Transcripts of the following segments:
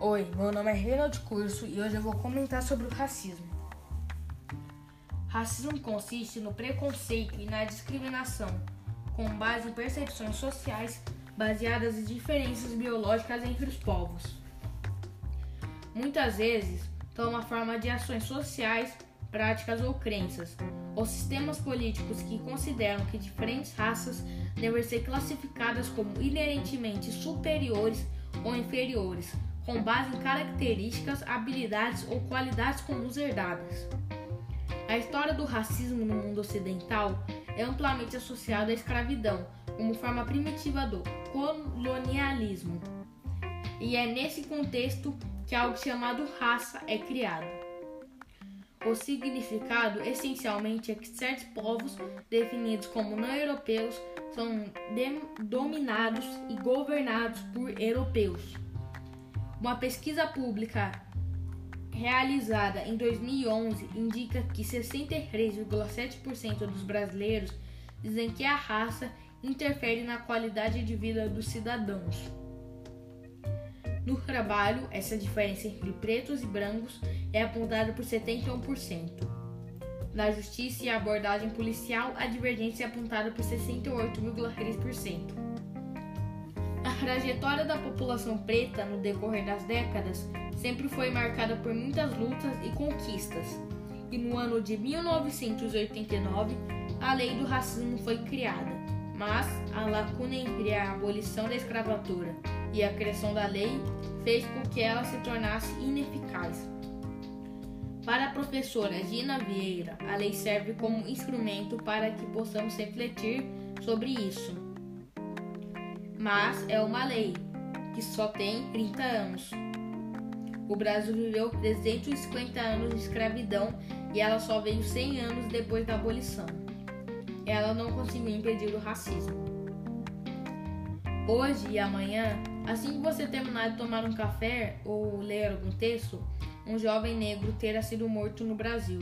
Oi, meu nome é Reinaldo Curso e hoje eu vou comentar sobre o racismo. Racismo consiste no preconceito e na discriminação, com base em percepções sociais baseadas em diferenças biológicas entre os povos. Muitas vezes toma forma de ações sociais, práticas ou crenças, ou sistemas políticos que consideram que diferentes raças devem ser classificadas como inerentemente superiores ou inferiores, com base em características, habilidades ou qualidades comuns herdadas. A história do racismo no mundo ocidental é amplamente associada à escravidão, como forma primitiva do colonialismo. E é nesse contexto que algo chamado raça é criado. O significado essencialmente é que certos povos, definidos como não europeus, são dominados e governados por europeus. Uma pesquisa pública realizada em 2011 indica que 63,7% dos brasileiros dizem que a raça interfere na qualidade de vida dos cidadãos. No trabalho, essa diferença entre pretos e brancos é apontada por 71%. Na justiça e abordagem policial, a divergência é apontada por 68,3%. Trajetória da população preta no decorrer das décadas sempre foi marcada por muitas lutas e conquistas. E no ano de 1989, a lei do racismo foi criada, mas a lacuna entre a abolição da escravatura e a criação da lei fez com que ela se tornasse ineficaz. Para a professora Gina Vieira, a lei serve como instrumento para que possamos refletir sobre isso mas é uma lei que só tem 30 anos. O Brasil viveu 350 anos de escravidão e ela só veio 100 anos depois da abolição. Ela não conseguiu impedir o racismo. Hoje e amanhã, assim que você terminar de tomar um café ou ler algum texto, um jovem negro terá sido morto no Brasil.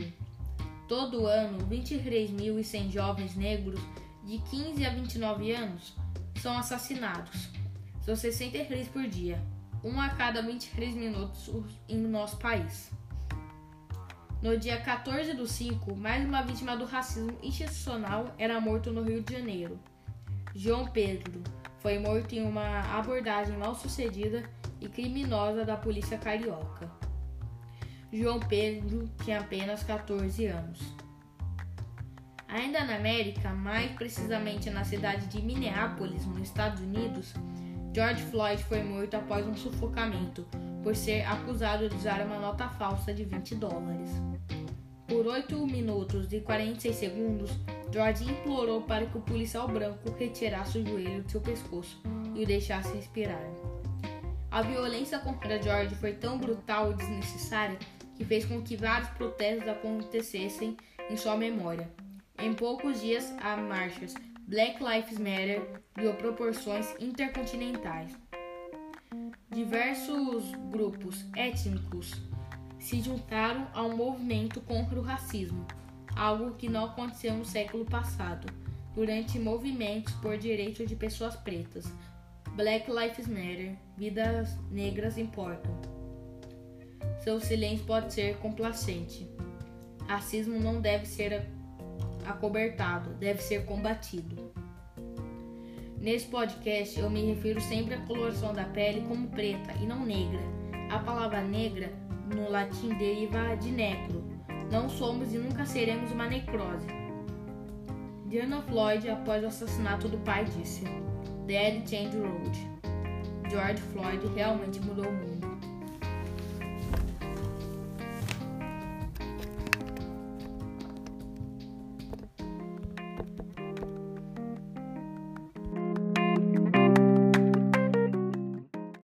Todo ano, 23.100 jovens negros de 15 a 29 anos são assassinados. São 63 por dia, um a cada 23 minutos em nosso país. No dia 14 do 5, mais uma vítima do racismo institucional era morto no Rio de Janeiro. João Pedro foi morto em uma abordagem mal sucedida e criminosa da polícia carioca. João Pedro tinha apenas 14 anos. Ainda na América, mais precisamente na cidade de Minneapolis, nos Estados Unidos, George Floyd foi morto após um sufocamento por ser acusado de usar uma nota falsa de 20 dólares. Por 8 minutos e 46 segundos, George implorou para que o policial branco retirasse o joelho de seu pescoço e o deixasse respirar. A violência contra George foi tão brutal e desnecessária que fez com que vários protestos acontecessem em sua memória. Em poucos dias, há marchas Black Lives Matter ganhou proporções intercontinentais. Diversos grupos étnicos se juntaram ao movimento contra o racismo, algo que não aconteceu no século passado, durante movimentos por direitos de pessoas pretas. Black Lives Matter, vidas negras importam. Seu silêncio pode ser complacente. Racismo não deve ser acobertado, deve ser combatido. Nesse podcast eu me refiro sempre à coloração da pele como preta e não negra. A palavra negra no latim deriva de necro. Não somos e nunca seremos uma necrose. Diana Floyd, após o assassinato do pai, disse: Dead Change Road. George Floyd realmente mudou o mundo.